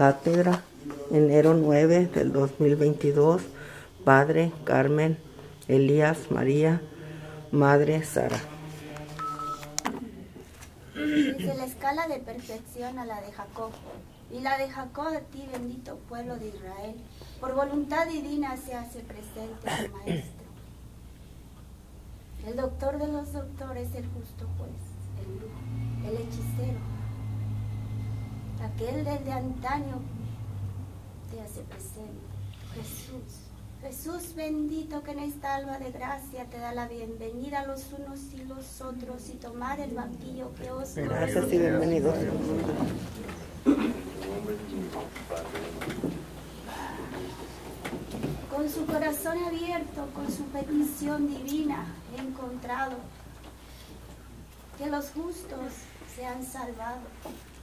Cátedra, enero 9 del 2022, Padre Carmen Elías María, Madre Sara. Desde la escala de perfección a la de Jacob, y la de Jacob a ti, bendito pueblo de Israel, por voluntad divina se hace presente el Maestro. El doctor de los doctores, el justo juez, el brujo, el hechicero, aquel desde antaño te hace presente, Jesús. Jesús bendito que en esta alba de gracia te da la bienvenida a los unos y los otros y tomar el banquillo que os Gracias y bienvenidos. Con su corazón abierto, con su petición divina, he encontrado que los justos se han salvado,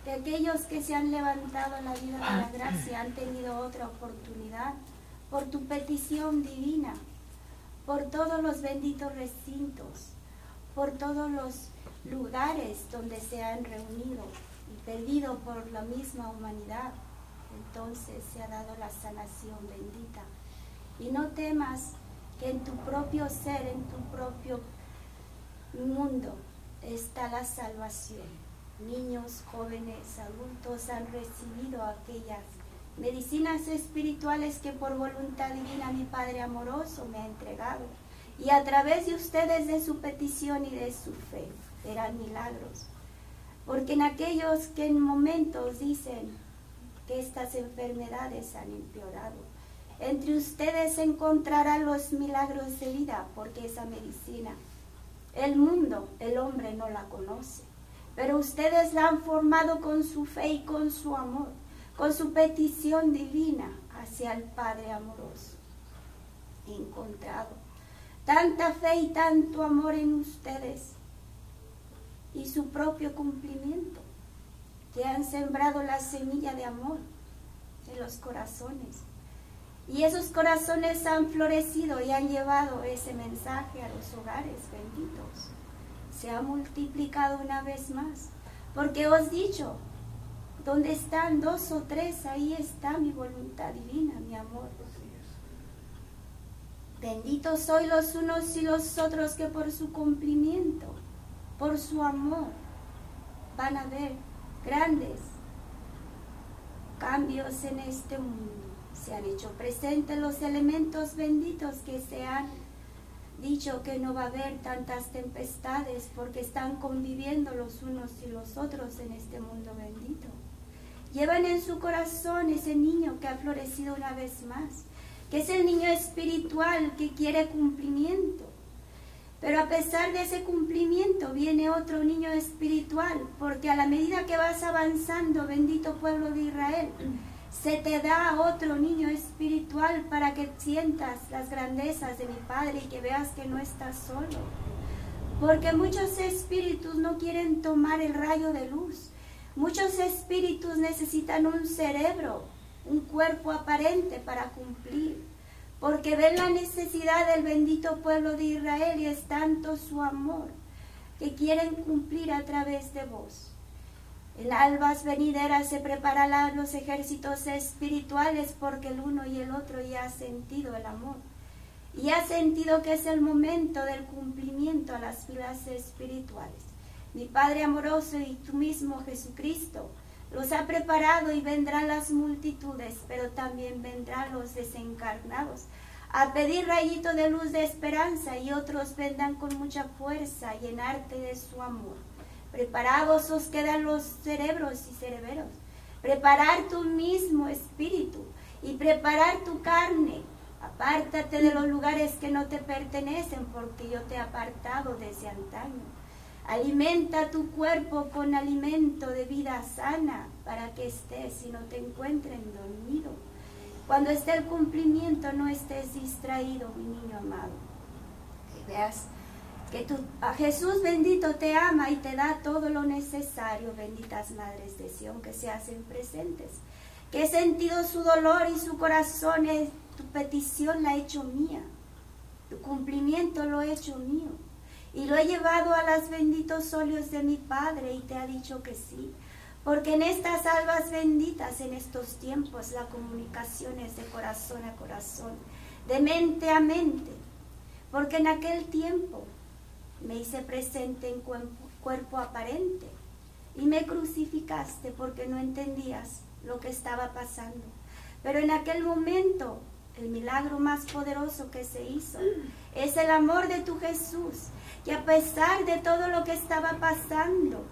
que aquellos que se han levantado en la vida de la gracia han tenido otra oportunidad por tu petición divina, por todos los benditos recintos, por todos los lugares donde se han reunido y pedido por la misma humanidad. Entonces se ha dado la sanación bendita. Y no temas que en tu propio ser, en tu propio mundo está la salvación. Niños, jóvenes, adultos han recibido aquellas medicinas espirituales que por voluntad divina mi Padre amoroso me ha entregado. Y a través de ustedes, de su petición y de su fe, verán milagros. Porque en aquellos que en momentos dicen que estas enfermedades han empeorado, entre ustedes encontrarán los milagros de vida, porque esa medicina, el mundo, el hombre no la conoce. Pero ustedes la han formado con su fe y con su amor con su petición divina hacia el Padre amoroso. encontrado tanta fe y tanto amor en ustedes y su propio cumplimiento, que han sembrado la semilla de amor en los corazones. Y esos corazones han florecido y han llevado ese mensaje a los hogares benditos. Se ha multiplicado una vez más, porque os dicho, donde están dos o tres, ahí está mi voluntad divina, mi amor. Benditos soy los unos y los otros que por su cumplimiento, por su amor, van a ver grandes cambios en este mundo. Se han hecho presentes los elementos benditos que se han dicho que no va a haber tantas tempestades porque están conviviendo los unos y los otros en este mundo bendito. Llevan en su corazón ese niño que ha florecido una vez más, que es el niño espiritual que quiere cumplimiento. Pero a pesar de ese cumplimiento viene otro niño espiritual, porque a la medida que vas avanzando, bendito pueblo de Israel, se te da otro niño espiritual para que sientas las grandezas de mi Padre y que veas que no estás solo. Porque muchos espíritus no quieren tomar el rayo de luz, Muchos espíritus necesitan un cerebro, un cuerpo aparente para cumplir, porque ven la necesidad del bendito pueblo de Israel y es tanto su amor que quieren cumplir a través de vos. En albas venideras se prepararán los ejércitos espirituales porque el uno y el otro ya ha sentido el amor. Y ha sentido que es el momento del cumplimiento a las filas espirituales. Mi Padre amoroso y tú mismo, Jesucristo, los ha preparado y vendrán las multitudes, pero también vendrán los desencarnados. A pedir rayito de luz de esperanza y otros vendrán con mucha fuerza llenarte de su amor. Preparados os quedan los cerebros y cereberos. Preparar tu mismo espíritu y preparar tu carne. Apártate de los lugares que no te pertenecen porque yo te he apartado desde antaño. Alimenta tu cuerpo con alimento de vida sana para que estés y no te encuentren dormido. Cuando esté el cumplimiento no estés distraído, mi niño amado. Que veas que a Jesús bendito te ama y te da todo lo necesario, benditas madres de Sión que se hacen presentes. Que he sentido su dolor y su corazón, tu petición la he hecho mía. Tu cumplimiento lo he hecho mío y lo he llevado a los benditos óleos de mi Padre y te ha dicho que sí. Porque en estas almas benditas, en estos tiempos, la comunicación es de corazón a corazón, de mente a mente. Porque en aquel tiempo me hice presente en cuerpo, aparente y me crucificaste porque no entendías lo que estaba pasando. Pero en aquel momento el milagro más poderoso que se hizo es el amor de tu Jesús, que a pesar de todo lo que estaba pasando,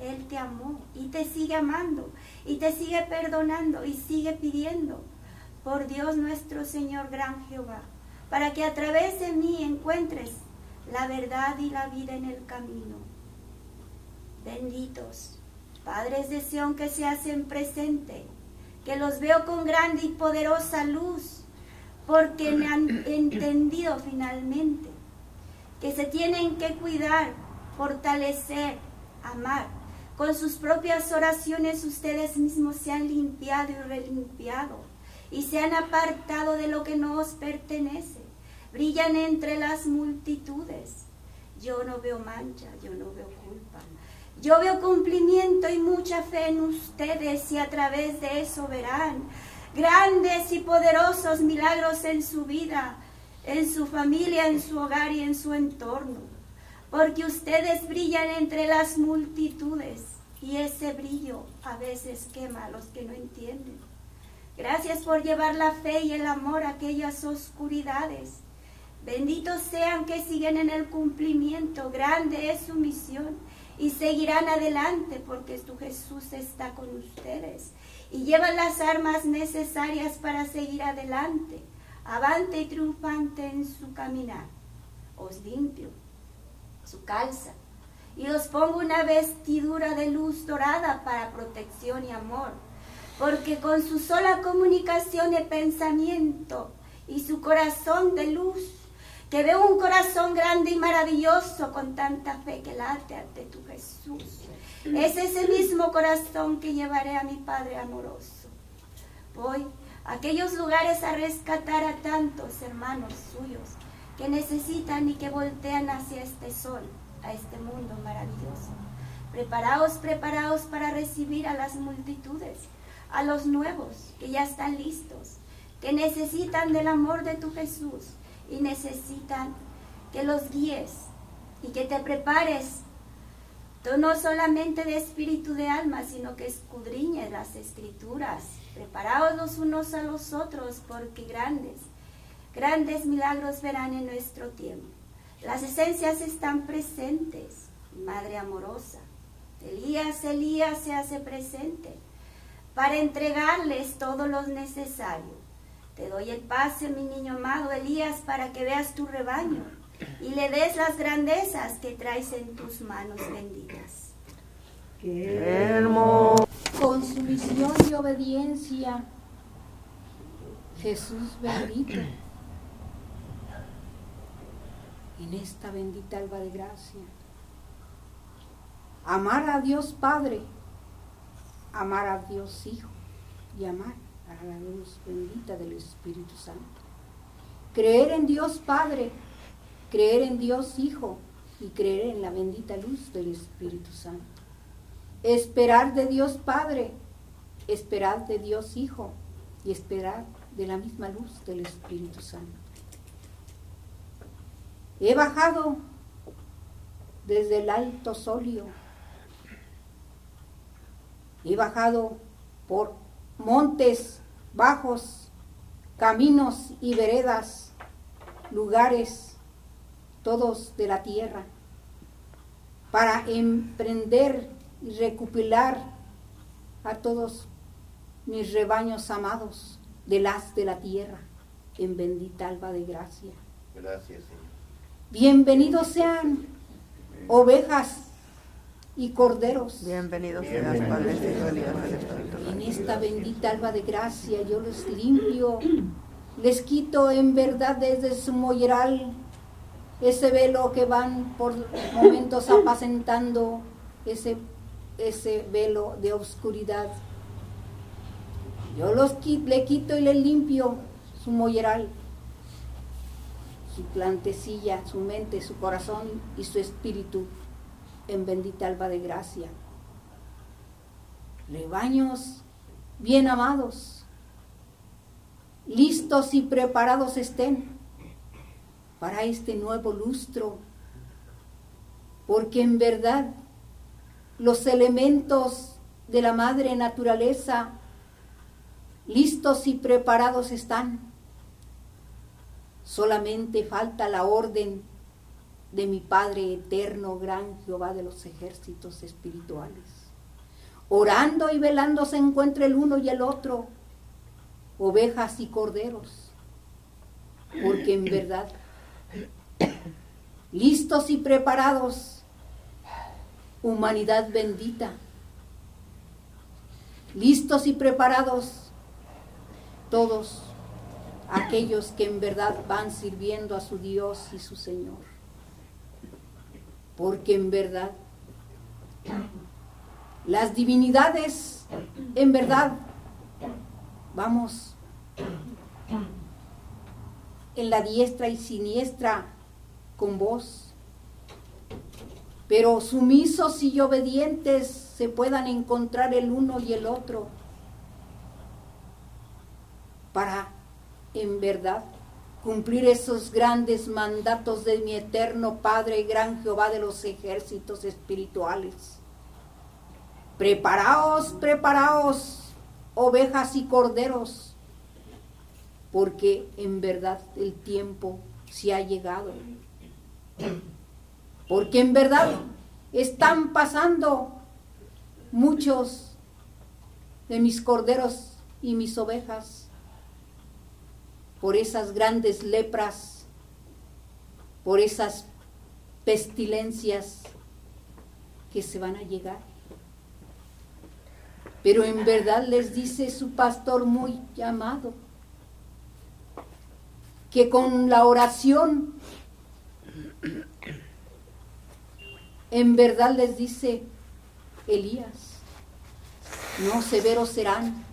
Él te amó y te sigue amando y te sigue perdonando y sigue pidiendo por Dios nuestro Señor gran Jehová, para que a través de mí encuentres la verdad y la vida en el camino. Benditos, padres de Sión que se hacen presente, que los veo con grande y poderosa luz, porque me han entendido finalmente que se tienen que cuidar, fortalecer, amar. Con sus propias oraciones ustedes mismos se han limpiado y relimpiado y se han apartado de lo que no os pertenece brillan entre las multitudes. Yo no veo mancha, yo no veo culpa. Yo veo cumplimiento y mucha fe en ustedes y a través de eso verán grandes y poderosos milagros en su vida, en su familia, en su hogar y en su entorno. Porque ustedes brillan entre las multitudes y ese brillo a veces quema a los que no entienden. Gracias por llevar la fe y el amor a aquellas oscuridades Benditos sean que siguen en el cumplimiento, grande es su misión. Y seguirán adelante porque tu Jesús está con ustedes. Y llevan las armas necesarias para seguir adelante, avante y triunfante en su caminar. Os limpio su calza. Y os pongo una vestidura de luz dorada para protección y amor, porque con su sola comunicación de pensamiento y su corazón de luz que veo un corazón grande y maravilloso con tanta fe que late ante tu Jesús. Es ese mismo corazón que llevaré a mi Padre amoroso. Voy a aquellos lugares a rescatar a tantos hermanos suyos que necesitan y que voltean hacia este sol, a este mundo maravilloso. Preparaos, preparaos para recibir a las multitudes, a los nuevos que ya están listos, que necesitan del amor de tu Jesús y necesitan que los guíes y que te prepares, tú no solamente de espíritu de alma, sino que escudriñes las escrituras. Preparaos los unos a los otros, porque grandes, grandes milagros verán en nuestro tiempo. Las esencias están presentes, Madre amorosa. Elías, Elías se hace presente para entregarles todo lo necesario te doy el pase, mi niño amado Elías, para que veas tu rebaño y le des las grandezas que traes en tus manos benditas. Qué hermoso. Con su misión y obediencia, Jesús bendito. En esta bendita alba de gracia. Amar a Dios Padre, amar a Dios Hijo y amar a la luz bendita del Espíritu Santo. Creer en Dios Padre, creer en Dios Hijo y creer en la bendita luz del Espíritu Santo. Esperar de Dios Padre, esperar de Dios Hijo y esperar de la misma luz del Espíritu Santo. He bajado desde el alto solio. He bajado por montes bajos, caminos y veredas, lugares todos de la tierra, para emprender y recopilar a todos mis rebaños amados de las de la tierra en bendita alba de gracia. Gracias, Señor. Bienvenidos sean ovejas y corderos. Bienvenidos seas, Padre En esta bendita alba de gracia yo los limpio, les quito en verdad desde su molleral ese velo que van por momentos apacentando, ese, ese velo de oscuridad. Yo los le quito y le limpio su molleral, su plantecilla, su mente, su corazón y su espíritu en bendita alba de gracia. rebaños bien amados, listos y preparados estén para este nuevo lustro, porque en verdad los elementos de la madre naturaleza listos y preparados están. Solamente falta la orden de mi Padre eterno, gran Jehová de los ejércitos espirituales. Orando y velando se encuentra el uno y el otro, ovejas y corderos, porque en verdad, listos y preparados, humanidad bendita, listos y preparados, todos aquellos que en verdad van sirviendo a su Dios y su Señor porque en verdad las divinidades, en verdad, vamos en la diestra y siniestra con vos, pero sumisos y obedientes se puedan encontrar el uno y el otro para en verdad cumplir esos grandes mandatos de mi eterno Padre y gran Jehová de los ejércitos espirituales. Preparaos, preparaos, ovejas y corderos, porque en verdad el tiempo se ha llegado. Porque en verdad están pasando muchos de mis corderos y mis ovejas por esas grandes lepras, por esas pestilencias que se van a llegar. Pero en verdad les dice su pastor muy llamado, que con la oración, en verdad les dice Elías, no severos serán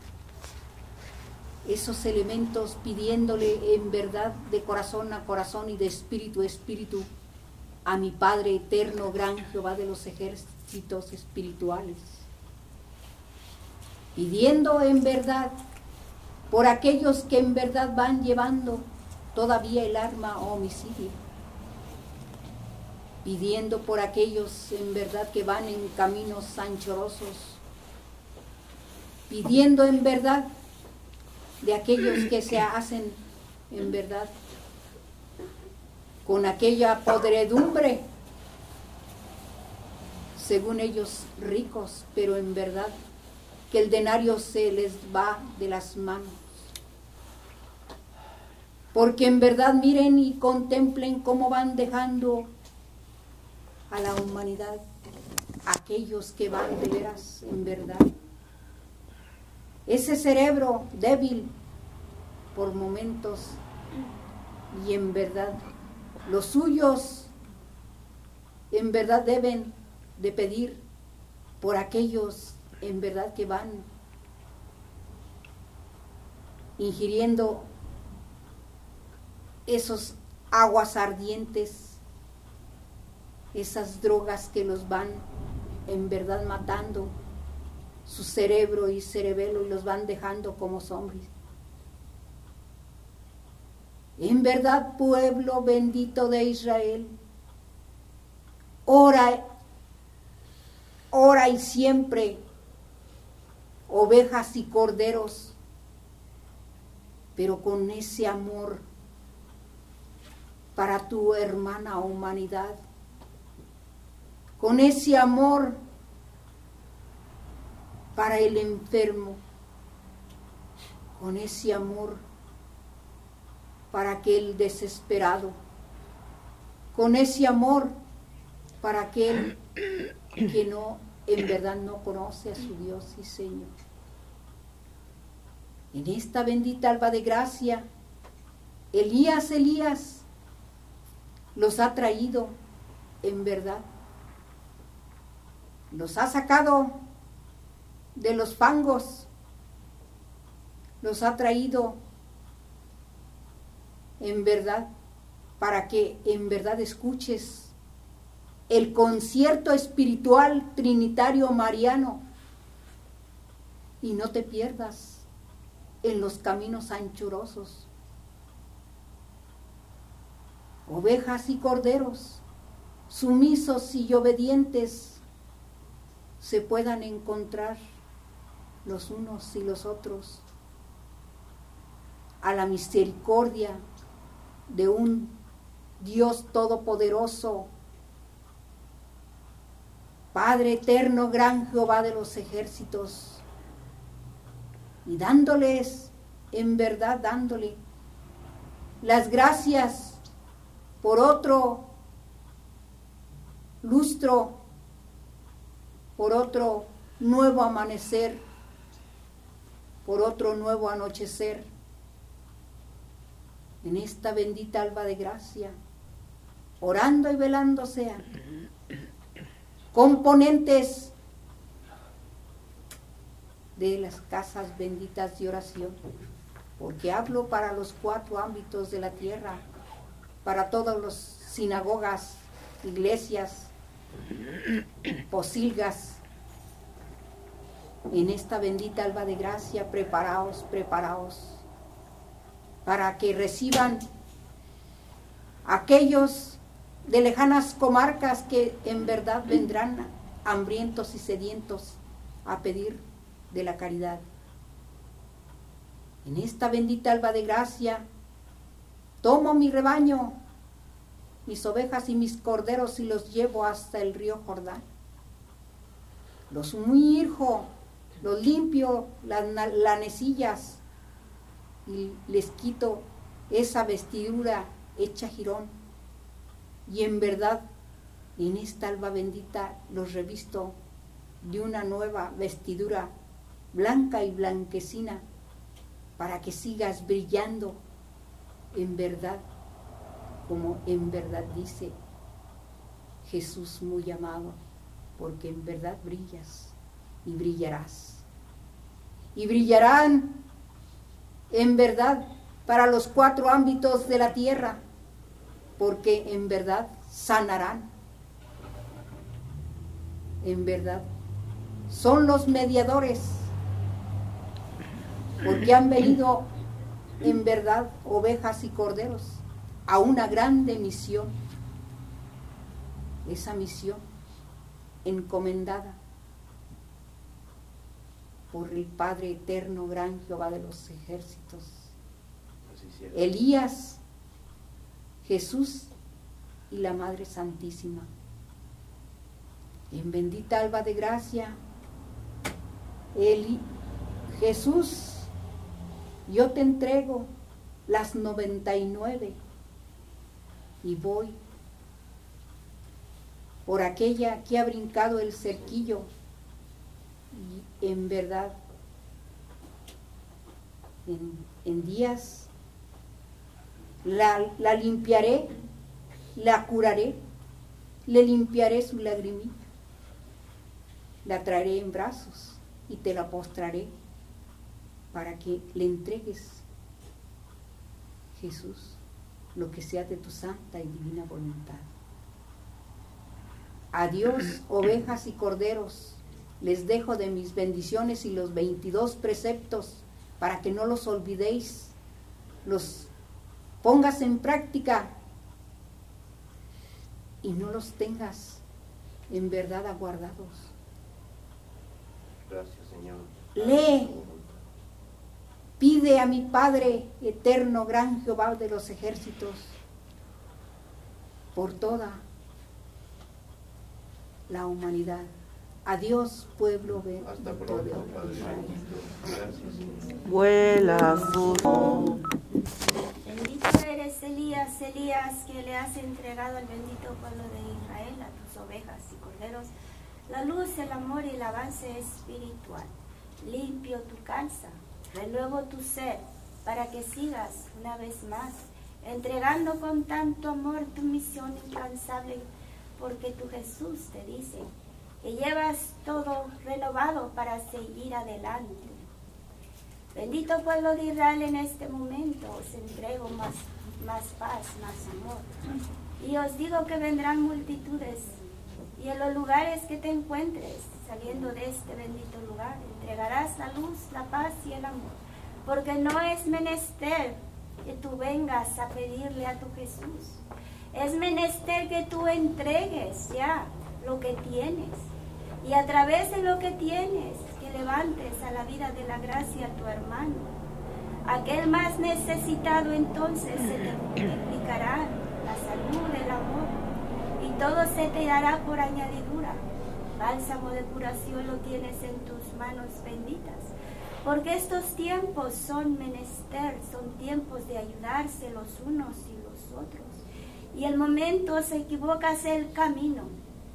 esos elementos pidiéndole en verdad de corazón a corazón y de espíritu a espíritu a mi Padre eterno, gran Jehová de los ejércitos espirituales. Pidiendo en verdad por aquellos que en verdad van llevando todavía el arma homicidio. Pidiendo por aquellos en verdad que van en caminos anchorosos. Pidiendo en verdad de aquellos que se hacen en verdad con aquella podredumbre, según ellos ricos, pero en verdad que el denario se les va de las manos. Porque en verdad miren y contemplen cómo van dejando a la humanidad aquellos que van de veras en verdad ese cerebro débil por momentos y en verdad los suyos en verdad deben de pedir por aquellos en verdad que van ingiriendo esos aguas ardientes, esas drogas que los van en verdad matando su cerebro y cerebelo y los van dejando como zombies. En verdad, pueblo bendito de Israel, ora, ora y siempre, ovejas y corderos, pero con ese amor para tu hermana humanidad, con ese amor para el enfermo, con ese amor para aquel desesperado, con ese amor para aquel que no, en verdad no conoce a su Dios y Señor. En esta bendita alba de gracia, Elías, Elías, los ha traído en verdad. Los ha sacado de los fangos, los ha traído en verdad para que en verdad escuches el concierto espiritual trinitario mariano. Y no te pierdas en los caminos anchurosos. Ovejas y corderos, sumisos y obedientes, se puedan encontrar los unos y los otros a la misericordia de un Dios todopoderoso, Padre eterno, gran Jehová de los ejércitos, y dándoles, en verdad dándole, las gracias por otro lustro, por otro nuevo amanecer, por otro nuevo anochecer. En esta bendita alba de gracia, orando y velando sean componentes de las casas benditas de oración, porque hablo para los cuatro ámbitos de la tierra, para todas las sinagogas, iglesias, posilgas, en esta bendita alba de gracia, preparaos, preparaos para que reciban aquellos de lejanas comarcas que en verdad vendrán hambrientos y sedientos a pedir de la caridad. En esta bendita alba de gracia, tomo mi rebaño, mis ovejas y mis corderos y los llevo hasta el río Jordán. Los humiljo, los limpio las lanecillas y les quito esa vestidura hecha jirón. Y en verdad, en esta alba bendita los revisto de una nueva vestidura blanca y blanquecina para que sigas brillando en verdad, como en verdad dice Jesús muy amado, porque en verdad brillas y brillarás. Y brillarán en verdad para los cuatro ámbitos de la tierra, porque en verdad sanarán. En verdad, son los mediadores, porque han venido en verdad ovejas y corderos a una grande misión. Esa misión encomendada por el Padre eterno, gran Jehová de los ejércitos. Elías, Jesús y la Madre Santísima. En bendita alba de gracia, Eli, Jesús, yo te entrego las noventa y nueve y voy por aquella que ha brincado el cerquillo en verdad, en, días, la, la limpiaré, la curaré, le limpiaré su lagrimita, la traeré en brazos y te la postraré para que le entregues, Jesús, lo que sea de tu santa y divina voluntad. Adiós, ovejas y corderos les dejo de mis bendiciones y los 22 preceptos para que no los olvidéis, los pongas en práctica y no los tengas en verdad aguardados. Gracias, Señor. Lee, pide a mi Padre eterno, gran Jehová de los ejércitos, por toda la humanidad. Adiós, pueblo de Hasta pronto, Padre. Gracias. Vuela Bendito eres Elías, Elías, que le has entregado al bendito pueblo de Israel, a tus ovejas y corderos, la luz, el amor y el avance espiritual. Limpio tu calza, renuevo tu ser, para que sigas una vez más, entregando con tanto amor tu misión incansable, porque tu Jesús te dice, que llevas todo renovado para seguir adelante. Bendito pueblo de Israel en este momento, os entrego más, más paz, más amor. Y os digo que vendrán multitudes y en los lugares que te encuentres, saliendo de este bendito lugar, entregarás la luz, la paz y el amor. Porque no es menester que tú vengas a pedirle a tu Jesús. Es menester que tú entregues ya lo que tienes. Y a través de lo que tienes, que levantes a la vida de la gracia a tu hermano. Aquel más necesitado entonces se te multiplicará la salud, el amor, y todo se te dará por añadidura. Bálsamo de curación lo tienes en tus manos benditas. Porque estos tiempos son menester, son tiempos de ayudarse los unos y los otros. Y el momento se equivocas el camino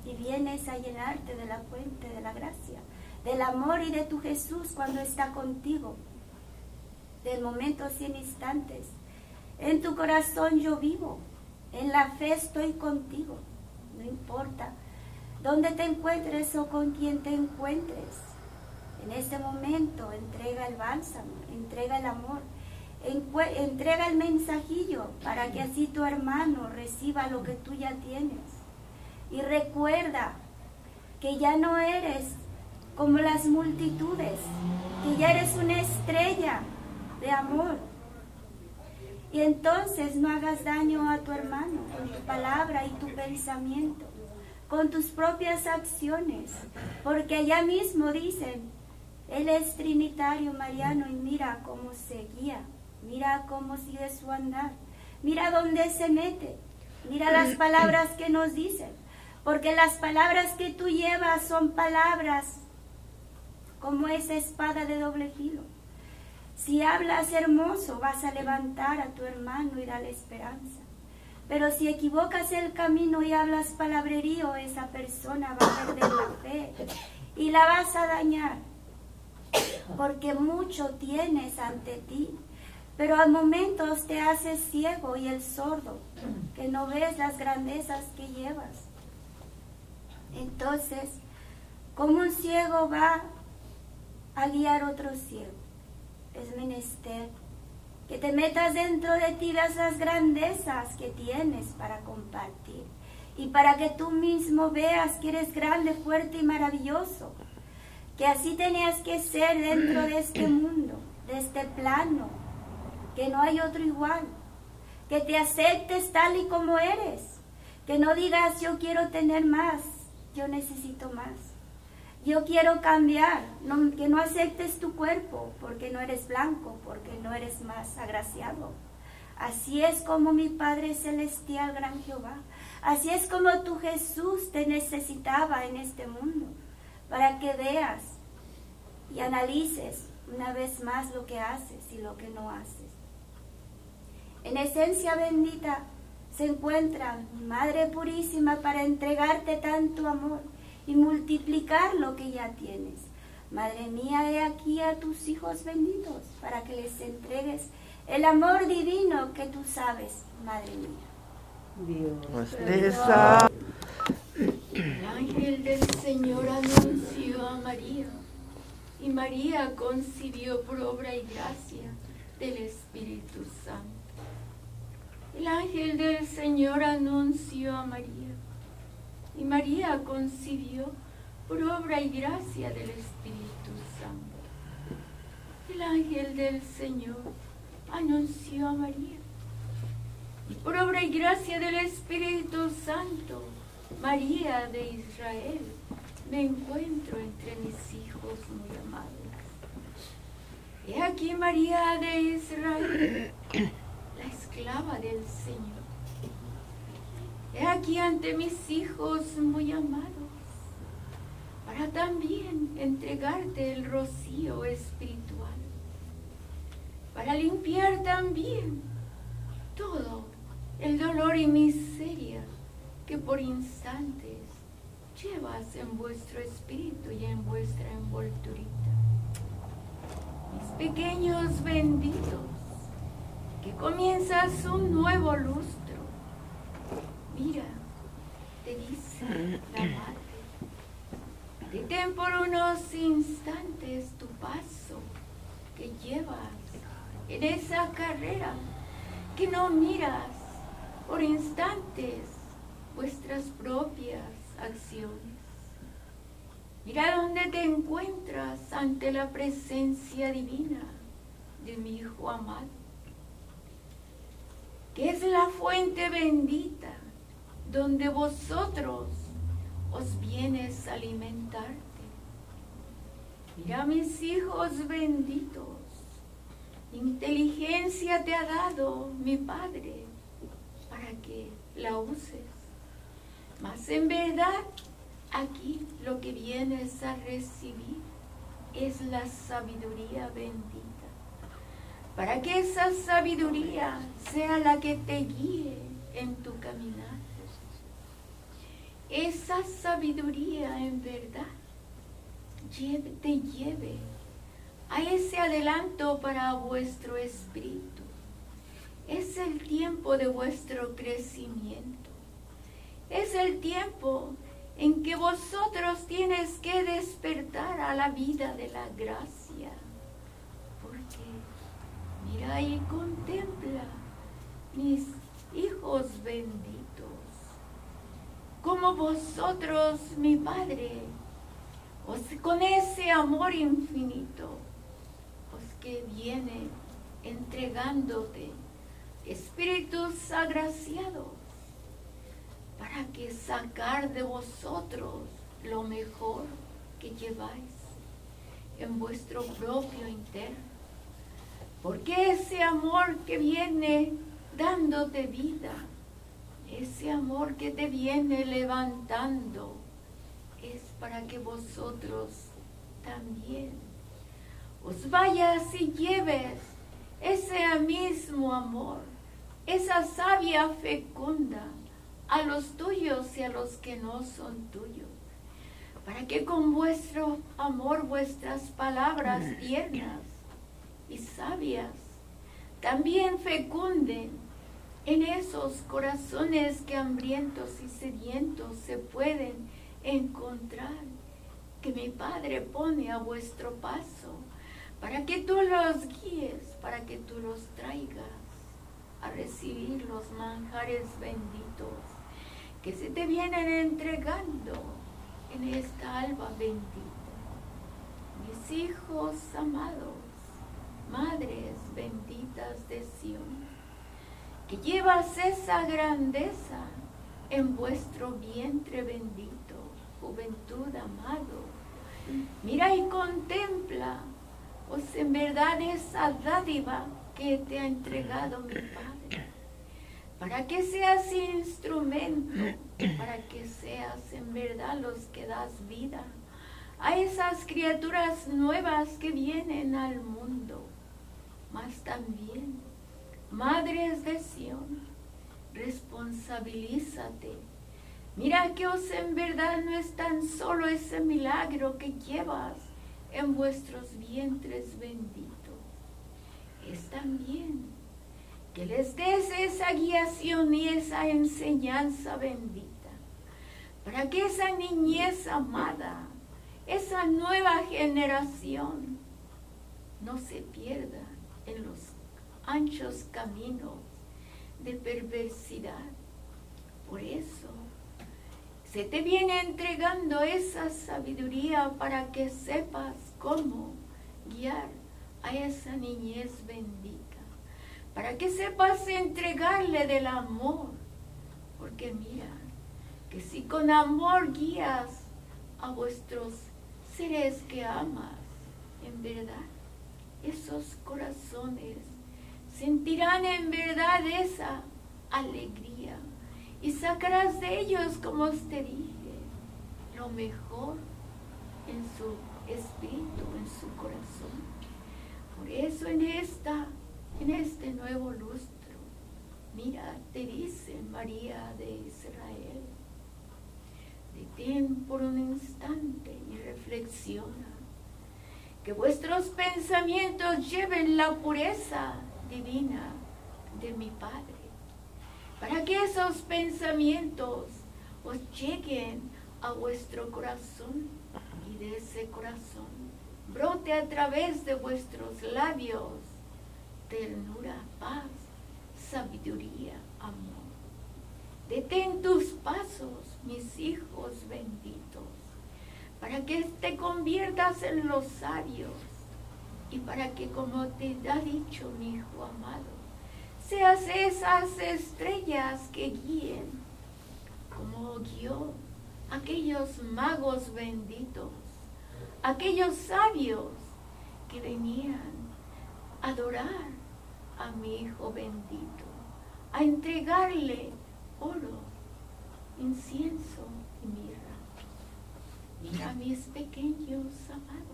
y vienes a llenarte de la fuente de la gracia, del amor y de tu Jesús cuando está contigo, del momento sin instantes. En tu corazón yo vivo, en la fe estoy contigo, no importa dónde te encuentres o con quién te encuentres. En este momento entrega el bálsamo, entrega el amor, entrega el mensajillo para que así tu hermano reciba lo que tú ya tienes. Y recuerda que ya no eres como las multitudes, que ya eres una estrella de amor. Y entonces no hagas daño a tu hermano con tu palabra y tu pensamiento, con tus propias acciones, porque allá mismo dicen, Él es trinitario mariano y mira cómo se guía Mira cómo sigue su andar. Mira dónde se mete. Mira las palabras que nos dicen. Porque las palabras que tú llevas son palabras como esa espada de doble filo. Si hablas hermoso, vas a levantar a tu hermano y darle esperanza. Pero si equivocas el camino y hablas palabrerío, esa persona va a perder la fe y la vas a dañar. Porque mucho tienes ante ti pero a momentos te haces ciego y el sordo, que no ves las grandezas que llevas. Entonces, ¿cómo un ciego va a guiar otro ciego? Es menester que te metas dentro de ti las grandezas que tienes para compartir y para que tú mismo veas que eres grande, fuerte y maravilloso, que así tenías que ser dentro de este mundo, de este plano, que no hay otro igual, que te aceptes tal y como eres, que no digas yo quiero tener más, yo necesito más, yo quiero cambiar, que no aceptes tu cuerpo porque no eres blanco, porque no eres más agraciado. Así es como mi Padre Celestial, gran Jehová, así es como tu Jesús te necesitaba en este mundo, para que veas y analices una vez más lo que haces y lo que no haces. En esencia bendita se encuentra mi Madre Purísima para entregarte tanto amor y multiplicar lo que ya tienes. Madre mía, he aquí a tus hijos benditos para que les entregues el amor divino que tú sabes, Madre mía. Dios El ángel del Señor anunció a María y María concibió por obra y gracia del Espíritu Santo. El ángel del Señor anunció a María y María concibió por obra y gracia del Espíritu Santo. El ángel del Señor anunció a María y por obra y gracia del Espíritu Santo, María de Israel, me encuentro entre mis hijos muy amados. He aquí María de Israel esclava del Señor. He aquí ante mis hijos muy amados, para también entregarte el rocío espiritual, para limpiar también todo el dolor y miseria que por instantes llevas en vuestro espíritu y en vuestra envolturita. Mis pequeños benditos, que comienzas un nuevo lustro. Mira, te dice la madre, detén por unos instantes tu paso que llevas en esa carrera, que no miras por instantes vuestras propias acciones. Mira dónde te encuentras ante la presencia divina de mi Hijo amado, que es la fuente bendita donde vosotros os vienes a alimentarte. Mira mis hijos benditos, inteligencia te ha dado mi Padre para que la uses. Mas en verdad aquí lo que vienes a recibir es la sabiduría bendita. Para que esa sabiduría sea la que te guíe en tu caminar. Esa sabiduría en verdad te lleve a ese adelanto para vuestro espíritu. Es el tiempo de vuestro crecimiento. Es el tiempo en que vosotros tienes que despertar a la vida de la gracia. Mira y contempla mis hijos benditos, como vosotros, mi Padre, os, con ese amor infinito, os que viene entregándote espíritus agraciados para que sacar de vosotros lo mejor que lleváis en vuestro propio interno. Porque ese amor que viene dándote vida, ese amor que te viene levantando, es para que vosotros también os vayas y lleves ese mismo amor, esa savia fecunda a los tuyos y a los que no son tuyos, para que con vuestro amor vuestras palabras tiernas y sabias también fecunden en esos corazones que hambrientos y sedientos se pueden encontrar, que mi Padre pone a vuestro paso, para que tú los guíes, para que tú los traigas a recibir los manjares benditos que se te vienen entregando en esta alba bendita. Mis hijos amados, madres benditas de Sion, que llevas esa grandeza en vuestro vientre bendito, juventud amado. Mira y contempla, pues en verdad esa dádiva que te ha entregado mi Padre, para que seas instrumento, para que seas en verdad los que das vida a esas criaturas nuevas que vienen al mundo, mas también, madres de Sión, responsabilízate. Mira que os en verdad no es tan solo ese milagro que llevas en vuestros vientres benditos es también que les des esa guiación y esa enseñanza bendita, para que esa niñez amada, esa nueva generación, no se pierda en los anchos caminos de perversidad. Por eso se te viene entregando esa sabiduría para que sepas cómo guiar a esa niñez bendita, para que sepas entregarle del amor, porque mira, que si con amor guías a vuestros seres que amas, en verdad, esos corazones sentirán en verdad esa alegría y sacarás de ellos, como te dije, lo mejor en su espíritu, en su corazón. Por eso en esta, en este nuevo lustro, mira, te dice María de Israel, detén por un instante y reflexiona, que vuestros pensamientos lleven la pureza divina de mi Padre, para que esos pensamientos os lleguen a vuestro corazón y de ese corazón brote a través de vuestros labios ternura, paz, sabiduría, amor. Detén tus pasos, mis hijos benditos, para que te conviertas en los sabios y para que, como te ha dicho mi hijo amado, seas esas estrellas que guíen, como guió aquellos magos benditos, aquellos sabios que venían a adorar a mi hijo bendito, a entregarle oro, incienso. Mira mis pequeños amados.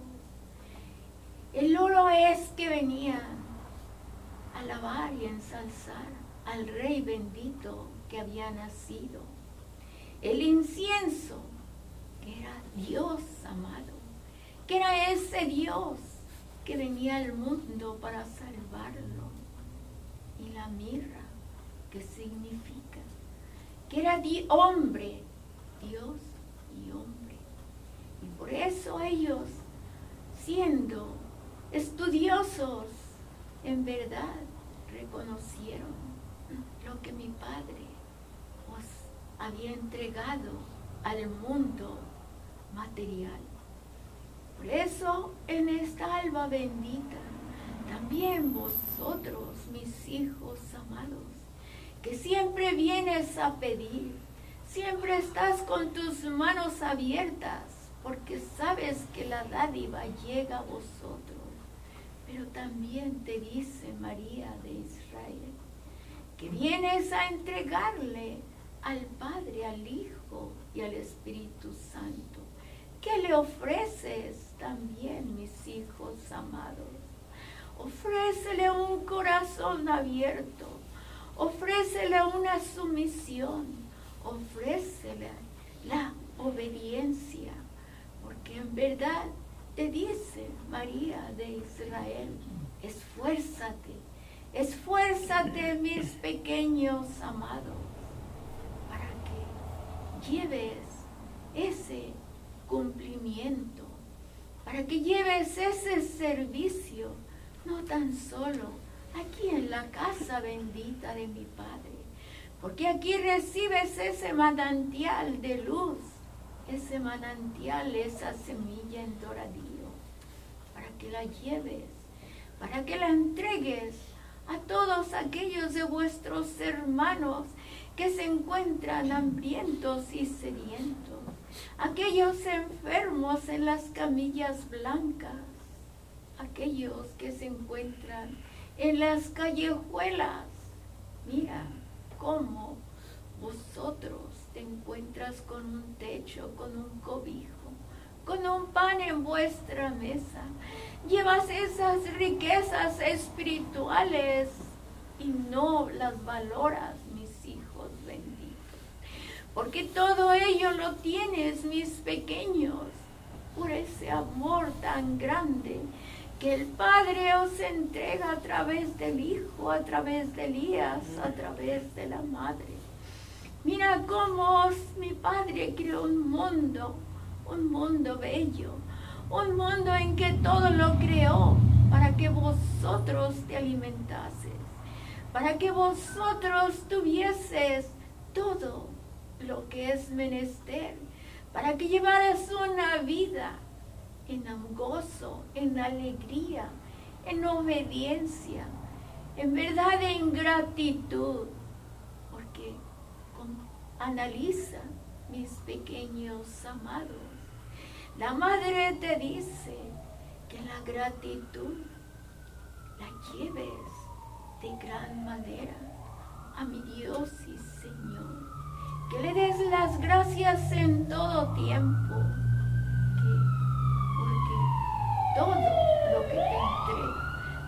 El oro es que venían a alabar y ensalzar al Rey bendito que había nacido. El incienso, que era Dios amado, que era ese Dios que venía al mundo para salvarlo. Y la mirra, que significa que era hombre, Dios y hombre. Y por eso ellos, siendo estudiosos, en verdad reconocieron lo que mi Padre os había entregado al mundo material. Por eso en esta alba bendita, también vosotros, mis hijos amados, que siempre vienes a pedir, siempre estás con tus manos abiertas, porque sabes que la dádiva llega a vosotros. Pero también te dice María de Israel que vienes a entregarle al Padre, al Hijo y al Espíritu Santo. ¿Qué le ofreces también, mis hijos amados? Ofrécele un corazón abierto, ofrécele una sumisión, ofrécele la obediencia, en verdad te dice María de Israel, esfuérzate, esfuérzate mis pequeños amados, para que lleves ese cumplimiento, para que lleves ese servicio, no tan solo aquí en la casa bendita de mi Padre, porque aquí recibes ese manantial de luz, ese manantial, esa semilla en doradío, para que la lleves, para que la entregues a todos aquellos de vuestros hermanos que se encuentran hambrientos y sedientos, aquellos enfermos en las camillas blancas, aquellos que se encuentran en las callejuelas. Mira cómo vosotros encuentras con un techo, con un cobijo, con un pan en vuestra mesa. Llevas esas riquezas espirituales y no las valoras, mis hijos benditos. Porque todo ello lo tienes, mis pequeños, por ese amor tan grande que el Padre os entrega a través del Hijo, a través de Elías, a través de la Madre. Mira cómo mi Padre creó un mundo, un mundo bello, un mundo en que todo lo creó para que vosotros te alimentases, para que vosotros tuvieses todo lo que es menester, para que llevaras una vida en gozo, en alegría, en obediencia, en verdad en gratitud Analiza, mis pequeños amados. La madre te dice que la gratitud la lleves de gran manera a mi Dios y Señor. Que le des las gracias en todo tiempo. Que, porque todo lo que te entrega.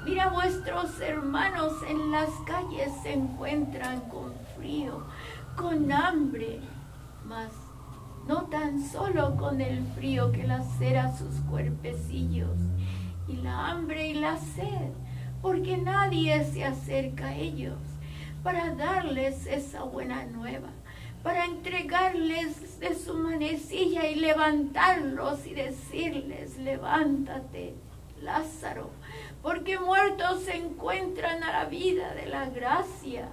Mira, vuestros hermanos en las calles se encuentran con frío con hambre, mas no tan solo con el frío que lacera sus cuerpecillos, y la hambre y la sed, porque nadie se acerca a ellos para darles esa buena nueva, para entregarles de su manecilla y levantarlos y decirles, levántate, Lázaro, porque muertos se encuentran a la vida de la gracia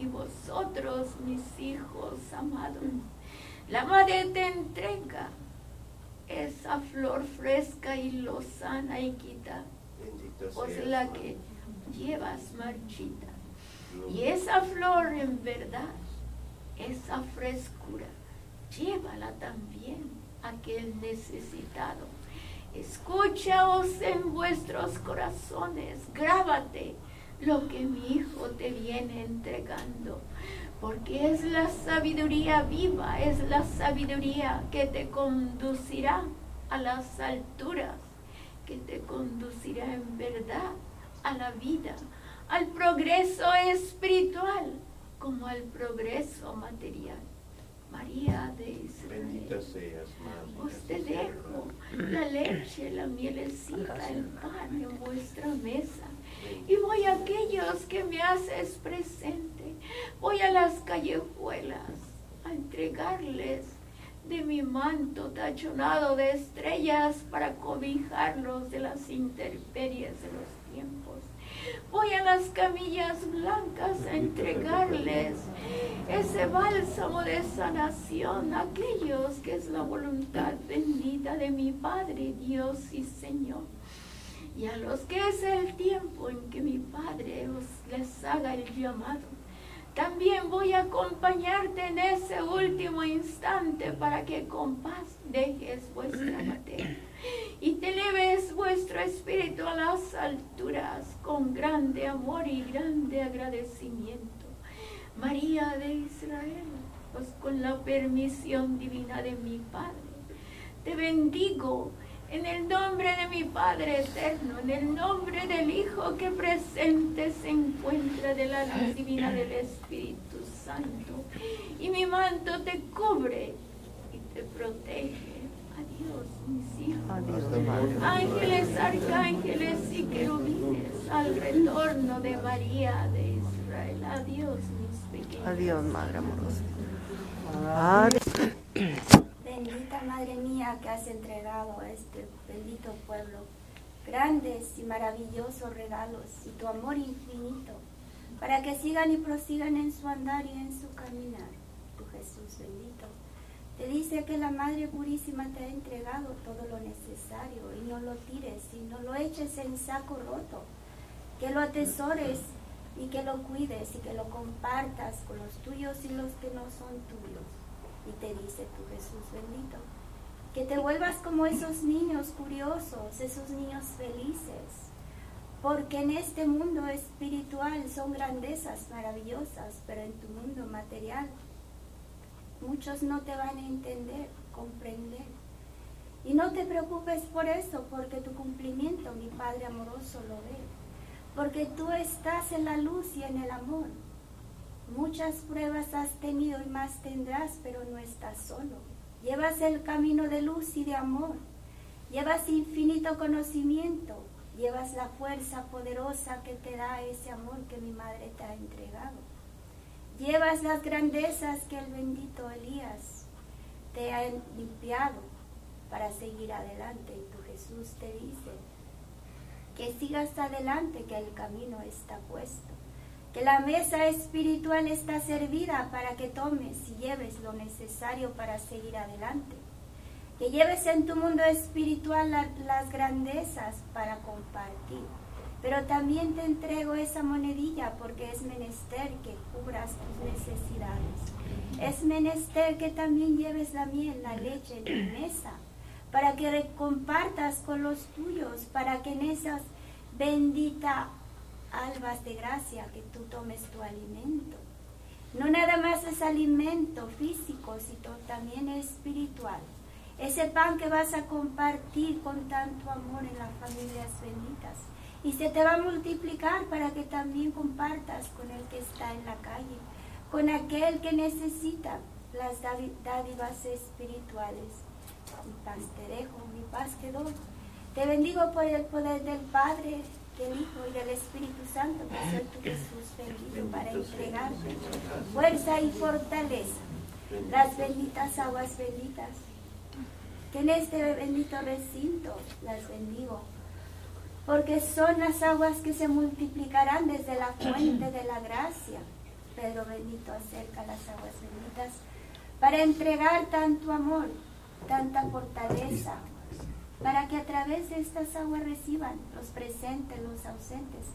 y vosotros, mis hijos amados, la madre te entrega esa flor fresca y lozana y quita, pues la que llevas marchita. Y esa flor en verdad, esa frescura, llévala también a aquel necesitado. Escúchaos en vuestros corazones, grábate lo que mi hijo te viene entregando, porque es la sabiduría viva, es la sabiduría que te conducirá a las alturas, que te conducirá en verdad a la vida, al progreso espiritual como al progreso material. María de Bendita Israel, seas, Madre. os te dejo la leche, la mielecita, el pan en vuestra mesa. Y voy a aquellos que me haces presente, voy a las callejuelas a entregarles de mi manto tachonado de estrellas para cobijarlos de las intemperies de los las camillas blancas a entregarles ese bálsamo de sanación a aquellos que es la voluntad bendita de mi Padre, Dios y Señor. Y a los que es el tiempo en que mi Padre os les haga el llamado. También voy a acompañarte en ese último instante para que con paz dejes vuestra materia y te eleves vuestro espíritu a las alturas con grande amor y grande agradecimiento. María de Israel, pues con la permisión divina de mi Padre, te bendigo en el nombre de mi Padre eterno, en el nombre del Hijo que presente se encuentra de la luz divina del Espíritu Santo. Y mi manto te cubre y te protege. Pronto. Ángeles, arcángeles y querubines, al retorno de María de Israel. Adiós, mis pequeños. Adiós, Madre amorosa. Adiós. Bendita Madre mía que has entregado a este bendito pueblo grandes y maravillosos regalos y tu amor infinito para que sigan y prosigan en su andar y en su caminar. Tu Jesús bendito. Te dice que la Madre Purísima te ha entregado todo lo necesario y no lo tires y no lo eches en saco roto, que lo atesores y que lo cuides y que lo compartas con los tuyos y los que no son tuyos. Y te dice tu Jesús bendito, que te vuelvas como esos niños curiosos, esos niños felices, porque en este mundo espiritual son grandezas maravillosas, pero en tu mundo material muchos no te van a entender, comprender. Y no te preocupes por eso, porque tu cumplimiento mi Padre amoroso lo ve, porque tú estás en la luz y en el amor. Muchas pruebas has tenido y más tendrás, pero no estás solo. Llevas el camino de luz y de amor. Llevas infinito conocimiento. Llevas la fuerza poderosa que te da ese amor que mi madre te ha entregado. Llevas las grandezas que el bendito Elías te ha limpiado para seguir adelante. Y tu Jesús te dice que sigas adelante, que el camino está puesto que la mesa espiritual está servida para que tomes y lleves lo necesario para seguir adelante. Que lleves en tu mundo espiritual la- las grandezas para compartir. Pero también te entrego esa monedilla porque es menester que cubras tus necesidades. Es menester que también lleves la miel, la leche en tu mesa para que compartas con los tuyos, para que en esas bendita albas de gracia que tú tomes tu alimento. No nada más es alimento físico, sino también espiritual. Ese pan que vas a compartir con tanto amor en las familias benditas. Y se te va a multiplicar para que también compartas con el que está en la calle, con aquel que necesita las dádivas espirituales. Mi paz te dejo, mi paz te doy. Te bendigo por el poder del Padre, del Hijo y del Espíritu Santo, que soy tu Jesús bendito para entregarte fuerza y fortaleza. Las benditas aguas benditas, que en este bendito recinto las bendigo, porque son las aguas que se multiplicarán desde la fuente de la gracia. Pedro bendito acerca las aguas benditas para entregar tanto amor tanta fortaleza, para que a través de estas aguas reciban los presentes, los ausentes.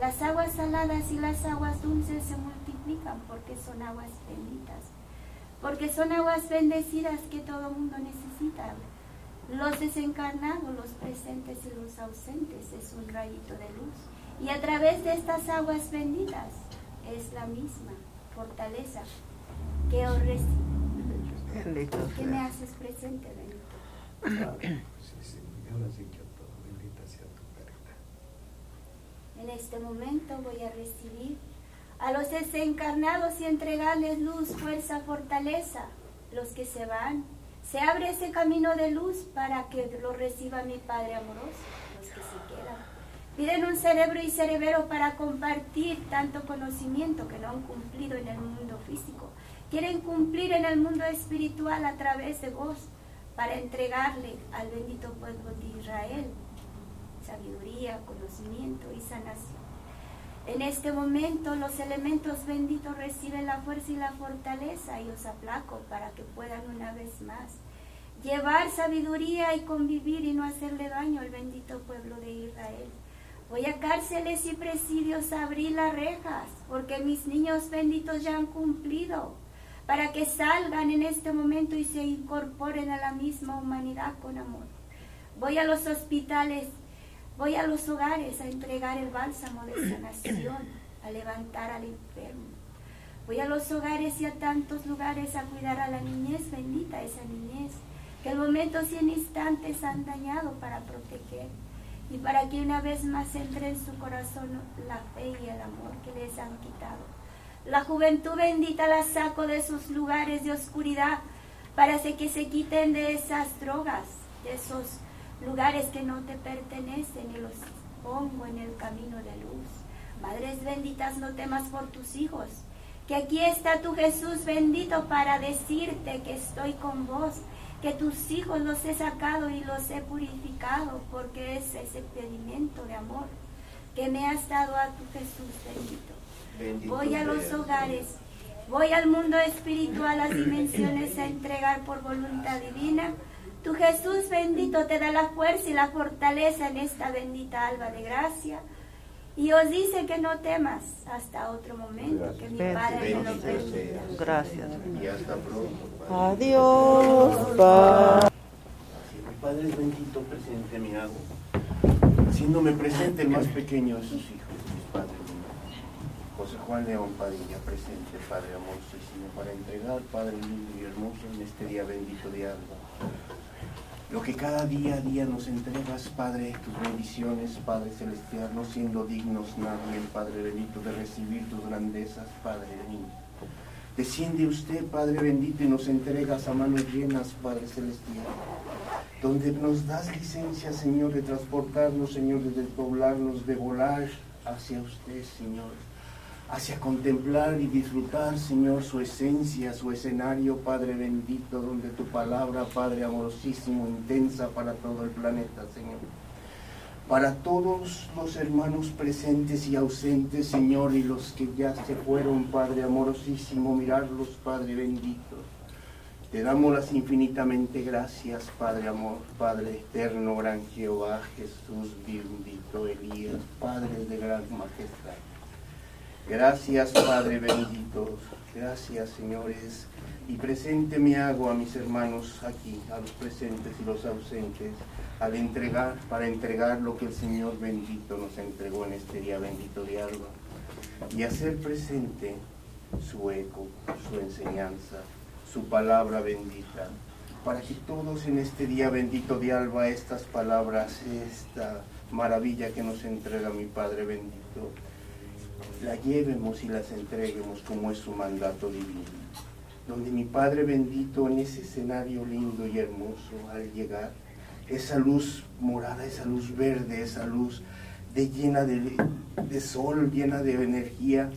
Las aguas saladas y las aguas dulces se multiplican porque son aguas benditas, porque son aguas bendecidas que todo mundo necesita. Los desencarnados, los presentes y los ausentes es un rayito de luz. Y a través de estas aguas benditas es la misma fortaleza que os. Bendito que me haces presente, bendito. Sí, sí, ahora sí que todo, bendita sea tu caridad. En este momento voy a recibir a los desencarnados y entregarles luz, fuerza, fortaleza. Los que se van, se abre ese camino de luz para que lo reciba mi Padre amoroso. Los que se quedan, piden un cerebro y cerebro para compartir tanto conocimiento que no han cumplido en el mundo físico. Quieren cumplir en el mundo espiritual a través de vos para entregarle al bendito pueblo de Israel sabiduría, conocimiento y sanación. En este momento los elementos benditos reciben la fuerza y la fortaleza y os aplaco para que puedan una vez más llevar sabiduría y convivir y no hacerle daño al bendito pueblo de Israel. Voy a cárceles y presidios a abrir las rejas porque mis niños benditos ya han cumplido para que salgan en este momento y se incorporen a la misma humanidad con amor. Voy a los hospitales Voy a los hogares a entregar el bálsamo de sanación, a levantar al enfermo. Voy a los hogares y a tantos lugares a cuidar a la niñez, bendita esa niñez, que en momentos y en instantes han dañado para proteger y para que una vez más entre en su corazón la fe y el amor que les han quitado. La juventud bendita la saco de sus lugares de oscuridad para que se quiten de esas drogas, de esos lugares que no te pertenecen y los pongo en el camino de luz. Madres benditas, no temas por tus hijos, que aquí está tu Jesús bendito para decirte que estoy con vos, que tus hijos los he sacado y los he purificado, porque es ese pedimento de amor que me has dado a tu Jesús bendito. Bendito Voy a los hogares, voy al mundo espiritual, las dimensiones a entregar por voluntad divina. Tu Jesús bendito te da la fuerza y la fortaleza en esta bendita alba de gracia. Y os dice que no temas hasta otro momento, que mi Padre me lo Bendito permita. Gracias. Y hasta pronto, Padre. Adiós, Padre. Mi Padre es bendito, presente me hago, haciéndome presente el más pequeño de sus hijos, mis padres. José Juan León Padilla, presente, Padre amorosísimo, para entregar, Padre lindo y hermoso, en este día bendito de alba. Lo que cada día a día nos entregas, Padre, tus bendiciones, Padre celestial, no siendo dignos nadie, Padre bendito, de recibir tus grandezas, Padre mío. Desciende usted, Padre bendito, y nos entregas a manos llenas, Padre celestial donde nos das licencia, Señor, de transportarnos, Señor, de despoblarnos, de volar hacia usted, Señor, hacia contemplar y disfrutar, Señor, su esencia, su escenario, Padre bendito, donde tu palabra, Padre amorosísimo, intensa para todo el planeta, Señor. Para todos los hermanos presentes y ausentes, Señor, y los que ya se fueron, Padre amorosísimo, mirarlos, Padre bendito. Te damos las infinitamente gracias, Padre amor, Padre eterno, gran Jehová, Jesús bendito, Elías, Padre de gran majestad. Gracias, Padre bendito, gracias, señores. Y presente me hago a mis hermanos aquí, a los presentes y los ausentes, al entregar, para entregar lo que el Señor bendito nos entregó en este día bendito de alba, y hacer presente su eco, su enseñanza, su palabra bendita, para que todos en este día bendito de alba, estas palabras, esta maravilla que nos entrega mi Padre bendito, la llevemos y las entreguemos como es su mandato divino. Donde mi Padre bendito en ese escenario lindo y hermoso al llegar, esa luz morada, esa luz verde, esa luz de llena de, de sol, llena de energía,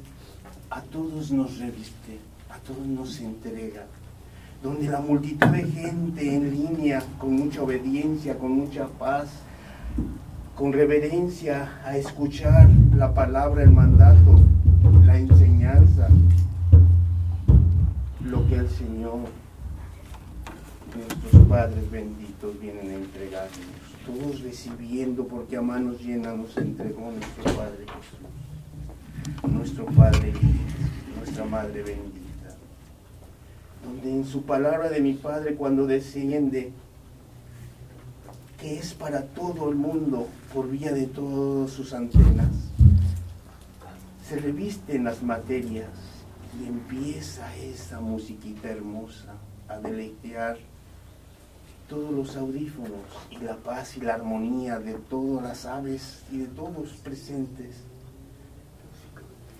a todos nos reviste, a todos nos entrega. Donde la multitud de gente en línea, con mucha obediencia, con mucha paz, con reverencia a escuchar la palabra, el mandato, la enseñanza, lo que el Señor nuestros padres benditos vienen a entregarnos, todos recibiendo porque a manos llenas nos entregó nuestro Padre Jesús, nuestro Padre nuestra Madre bendita, donde en su palabra de mi Padre cuando desciende, que es para todo el mundo por vía de todas sus antenas, se revisten las materias y empieza esa musiquita hermosa a deleitear todos los audífonos y la paz y la armonía de todas las aves y de todos presentes.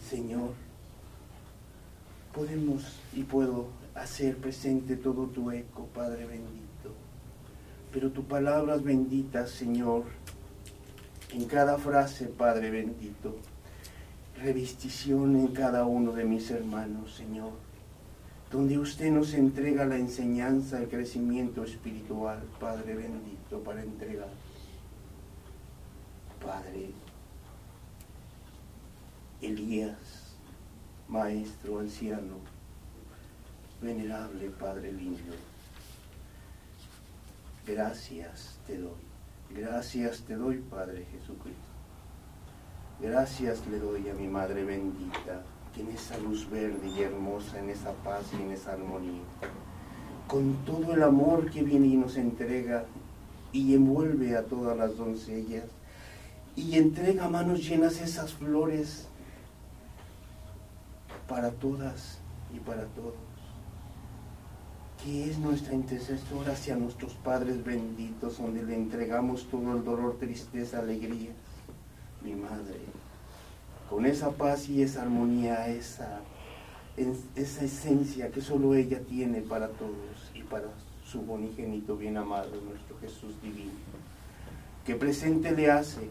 Señor, podemos y puedo hacer presente todo tu eco, Padre bendito. Pero tu palabras benditas, Señor, en cada frase, Padre bendito, revistición en cada uno de mis hermanos, Señor, donde usted nos entrega la enseñanza, el crecimiento espiritual, Padre bendito, para entregar. Padre, Elías, Maestro, anciano, venerable Padre lindo, gracias te doy, gracias te doy, Padre Jesucristo. Gracias le doy a mi Madre bendita, que en esa luz verde y hermosa, en esa paz y en esa armonía, con todo el amor que viene y nos entrega y envuelve a todas las doncellas, y entrega a manos llenas esas flores para todas y para todos, que es nuestra intercesora hacia nuestros padres benditos, donde le entregamos todo el dolor, tristeza, alegría mi madre, con esa paz y esa armonía, esa, esa esencia que solo ella tiene para todos y para su bonigénito bien amado, nuestro Jesús divino, que presente le hace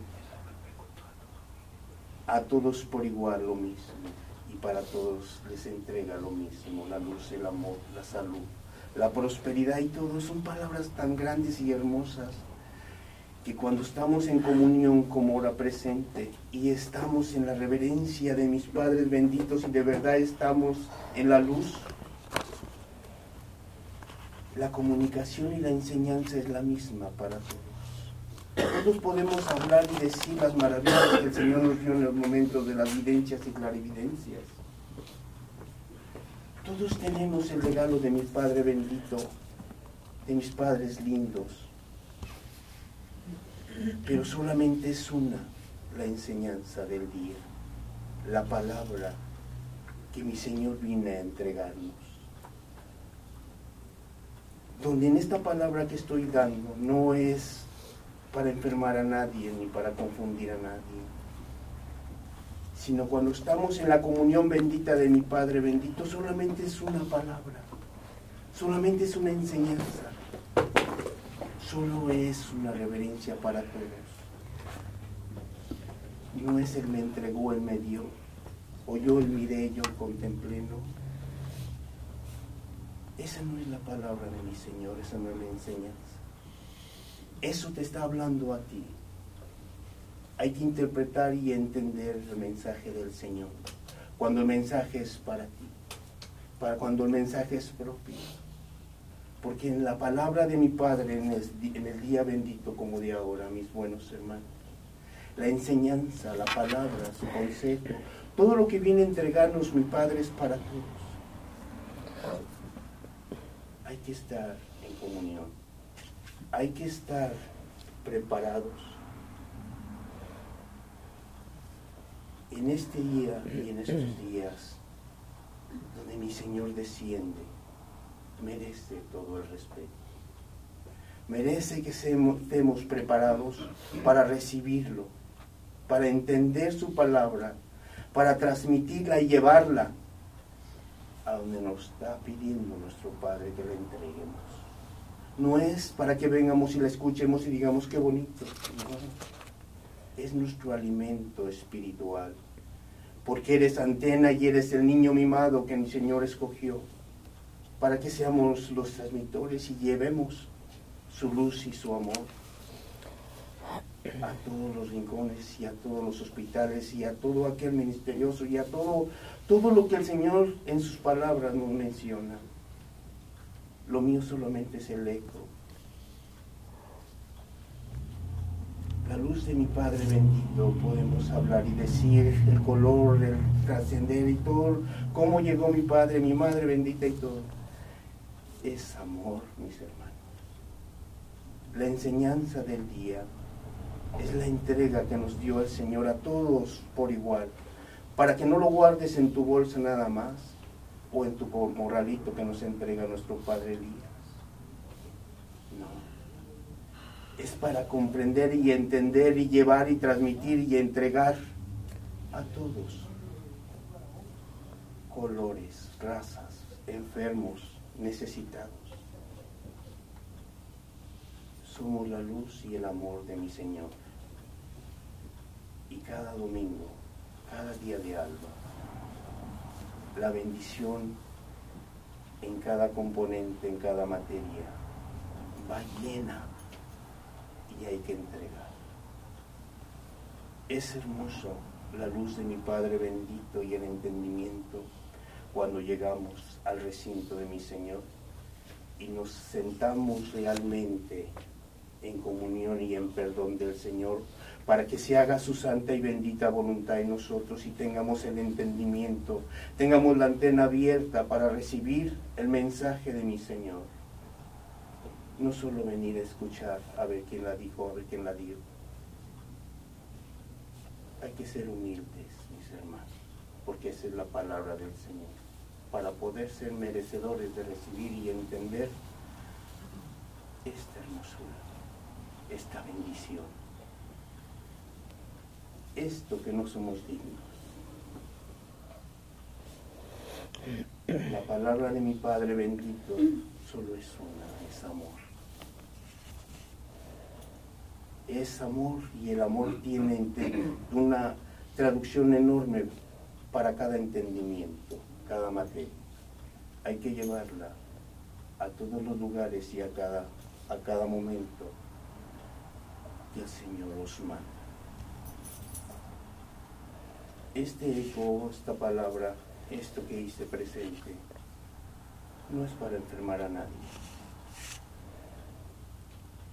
a todos por igual lo mismo y para todos les entrega lo mismo, la luz, el amor, la salud, la prosperidad y todo, son palabras tan grandes y hermosas que cuando estamos en comunión como hora presente y estamos en la reverencia de mis padres benditos y de verdad estamos en la luz, la comunicación y la enseñanza es la misma para todos. Todos podemos hablar y decir las maravillas que el Señor nos dio en los momentos de las videncias y clarividencias. Todos tenemos el regalo de mi Padre bendito, de mis padres lindos pero solamente es una la enseñanza del día, la palabra que mi Señor viene a entregarnos. Donde en esta palabra que estoy dando no es para enfermar a nadie ni para confundir a nadie, sino cuando estamos en la comunión bendita de mi Padre bendito, solamente es una palabra, solamente es una enseñanza solo es una reverencia para todos. No es el me entregó, el me dio, o yo el miré, yo contemplé, no. Esa no es la palabra de mi Señor, esa no es la enseñanza. Eso te está hablando a ti. Hay que interpretar y entender el mensaje del Señor. Cuando el mensaje es para ti, para cuando el mensaje es propio porque en la palabra de mi Padre, en el, día bendito como de ahora, mis buenos hermanos, la enseñanza, la palabra, su consejo, todo lo que viene a entregarnos mi Padre es para todos. Hay que estar en comunión, hay que estar preparados. En este día y en estos días, donde mi Señor desciende, merece todo el respeto. Merece que estemos preparados para recibirlo, para entender su palabra, para transmitirla y llevarla a donde nos está pidiendo nuestro Padre que la entreguemos. No es para que vengamos y la escuchemos y digamos qué bonito. Es nuestro alimento espiritual. Porque eres antena y eres el niño mimado que mi Señor escogió para que seamos los transmitores y llevemos su luz y su amor a todos los rincones y a todos los hospitales y a todo aquel ministerioso y a todo, todo lo que el Señor en sus palabras nos menciona. Lo mío solamente es el eco. La luz de mi Padre bendito podemos hablar y decir el color, el trascender y todo, cómo llegó mi Padre, mi Madre bendita y todo. Es amor, mis hermanos. La enseñanza del día es la entrega que nos dio el Señor a todos por igual, para que no lo guardes en tu bolsa nada más o en tu morralito que nos entrega nuestro Padre Elías. No. Es para comprender y entender y llevar y transmitir y entregar a todos. Colores, razas, enfermos, necesitados. Somos la luz y el amor de mi Señor. Y cada domingo, cada día de alba, la bendición en cada componente, en cada materia, va llena y hay que entregar. Es hermoso la luz de mi Padre bendito y el entendimiento cuando llegamos al recinto de mi Señor y nos sentamos realmente en comunión y en perdón del Señor para que se haga su santa y bendita voluntad en nosotros y tengamos el entendimiento, tengamos la antena abierta para recibir el mensaje de mi Señor. No solo venir a escuchar a ver quién la dijo, a ver quién la dio. Hay que ser humildes, mis hermanos, porque esa es la palabra del Señor, para poder ser merecedores de recibir y entender esta hermosura, esta bendición esto que no somos dignos. La palabra de mi Padre bendito solo es una, es amor. Es amor y el amor tiene una traducción enorme para cada entendimiento, cada materia. Hay que llevarla a todos los lugares y a cada, a cada momento que el Señor os manda este eco, esta palabra, esto que hice presente, no es para enfermar a nadie.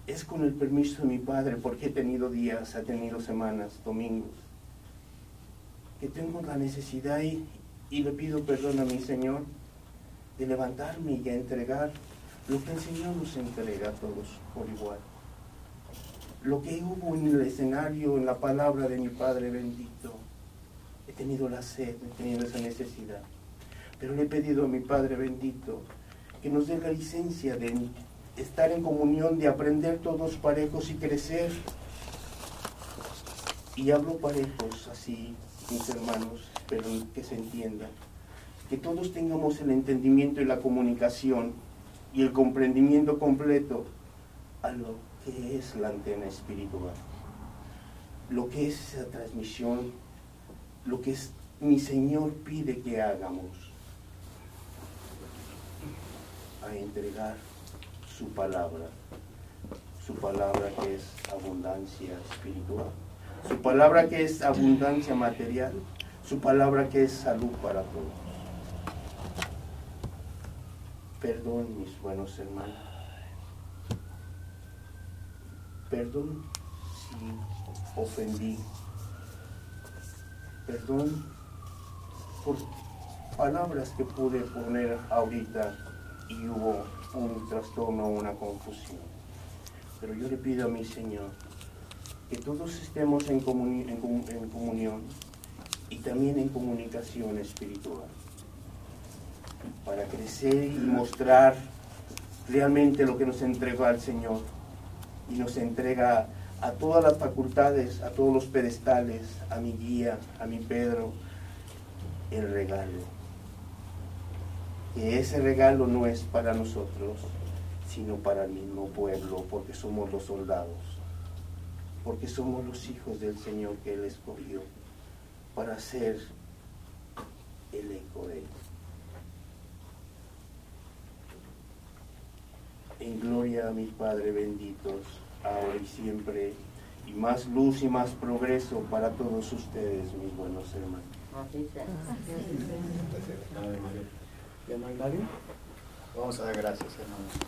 Es con el permiso de mi padre, porque he tenido días, he tenido semanas, domingos, que tengo la necesidad y, le pido perdón a mi Señor de levantarme y a entregar lo que el Señor nos entrega a todos por igual. Lo que hubo en el escenario, en la palabra de mi Padre bendito he tenido la sed, he tenido esa necesidad. Pero le he pedido a mi Padre bendito que nos dé la licencia de estar en comunión, de aprender todos parejos y crecer. Y hablo parejos así, mis hermanos, pero que se entienda. Que todos tengamos el entendimiento y la comunicación y el comprendimiento completo a lo que es la antena espiritual, lo que es esa transmisión lo que mi Señor pide que hagamos, a entregar su palabra, su palabra que es abundancia espiritual, su palabra que es abundancia material, su palabra que es salud para todos. Perdón, mis buenos hermanos. Perdón si ofendí perdón por palabras que pude poner ahorita y hubo un trastorno, una confusión. Pero yo le pido a mi Señor que todos estemos en, comunión y también en comunicación espiritual para crecer y mostrar realmente lo que nos entrega el Señor y nos entrega a todas las facultades, a todos los pedestales, a mi guía, a mi Pedro, el regalo. Que ese regalo no es para nosotros, sino para el mismo pueblo, porque somos los soldados, porque somos los hijos del Señor que Él escogió para ser el eco de Él. En gloria a mi Padre benditos ahora y siempre, y más luz y más progreso para todos ustedes, mis buenos hermanos. Así sea. ¿Ya no hay nadie? Vamos a dar gracias, hermanos.